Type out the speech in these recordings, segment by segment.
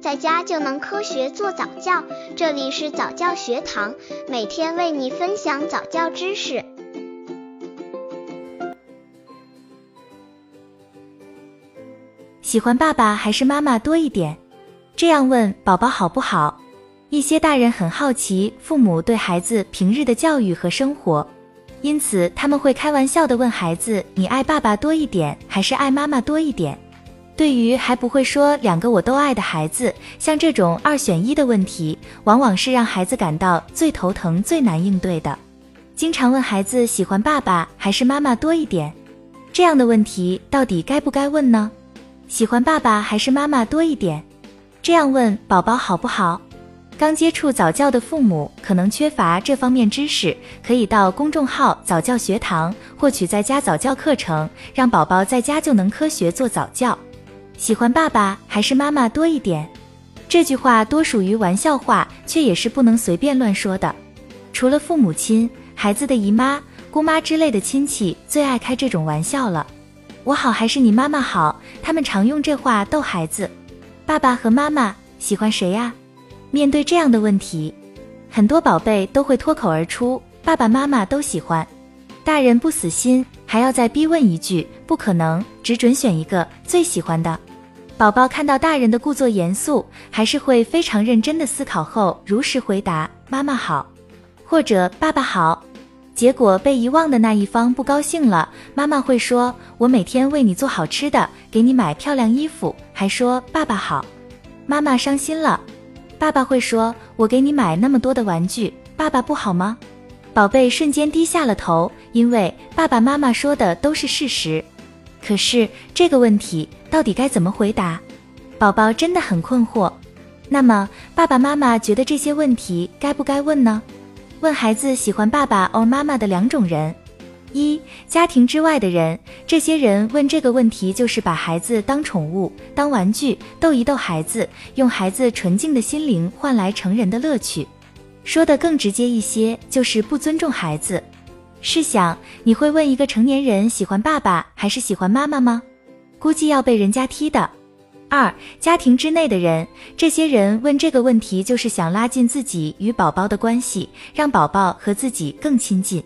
在家就能科学做早教。这里是早教学堂，每天为你分享早教知识。喜欢爸爸还是妈妈多一点？这样问宝宝好不好？一些大人很好奇父母对孩子平日的教育和生活，因此他们会开玩笑的问孩子：“你爱爸爸多一点还是爱妈妈多一点？”对于还不会说两个我都爱的孩子，像这种二选一的问题，往往是让孩子感到最头疼、最难应对的。经常问孩子喜欢爸爸还是妈妈多一点，这样的问题到底该不该问呢？喜欢爸爸还是妈妈多一点？这样问宝宝好不好？刚接触早教的父母可能缺乏这方面知识，可以到公众号早教学堂获取在家早教课程，让宝宝在家就能科学做早教。喜欢爸爸还是妈妈多一点？这句话多属于玩笑话，却也是不能随便乱说的。除了父母亲，孩子的姨妈、姑妈之类的亲戚最爱开这种玩笑了。我好还是你妈妈好？他们常用这话逗孩子。爸爸和妈妈喜欢谁呀？面对这样的问题，很多宝贝都会脱口而出：爸爸妈妈都喜欢。大人不死心，还要再逼问一句：不可能，只准选一个最喜欢的。宝宝看到大人的故作严肃，还是会非常认真的思考后，如实回答：“妈妈好，或者爸爸好。”结果被遗忘的那一方不高兴了，妈妈会说：“我每天为你做好吃的，给你买漂亮衣服，还说爸爸好。”妈妈伤心了，爸爸会说：“我给你买那么多的玩具，爸爸不好吗？”宝贝瞬间低下了头，因为爸爸妈妈说的都是事实。可是这个问题到底该怎么回答？宝宝真的很困惑。那么爸爸妈妈觉得这些问题该不该问呢？问孩子喜欢爸爸 or 妈妈的两种人：一、家庭之外的人，这些人问这个问题就是把孩子当宠物、当玩具逗一逗孩子，用孩子纯净的心灵换来成人的乐趣。说的更直接一些，就是不尊重孩子。试想，你会问一个成年人喜欢爸爸还是喜欢妈妈吗？估计要被人家踢的。二、家庭之内的人，这些人问这个问题就是想拉近自己与宝宝的关系，让宝宝和自己更亲近。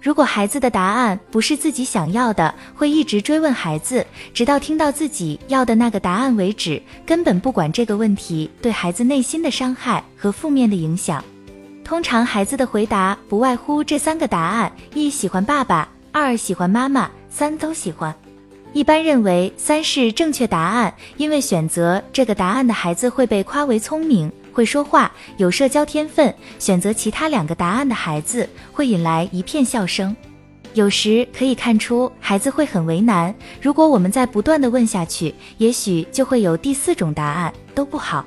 如果孩子的答案不是自己想要的，会一直追问孩子，直到听到自己要的那个答案为止，根本不管这个问题对孩子内心的伤害和负面的影响。通常孩子的回答不外乎这三个答案：一喜欢爸爸，二喜欢妈妈，三都喜欢。一般认为三是正确答案，因为选择这个答案的孩子会被夸为聪明、会说话、有社交天分；选择其他两个答案的孩子会引来一片笑声。有时可以看出孩子会很为难。如果我们再不断的问下去，也许就会有第四种答案都不好。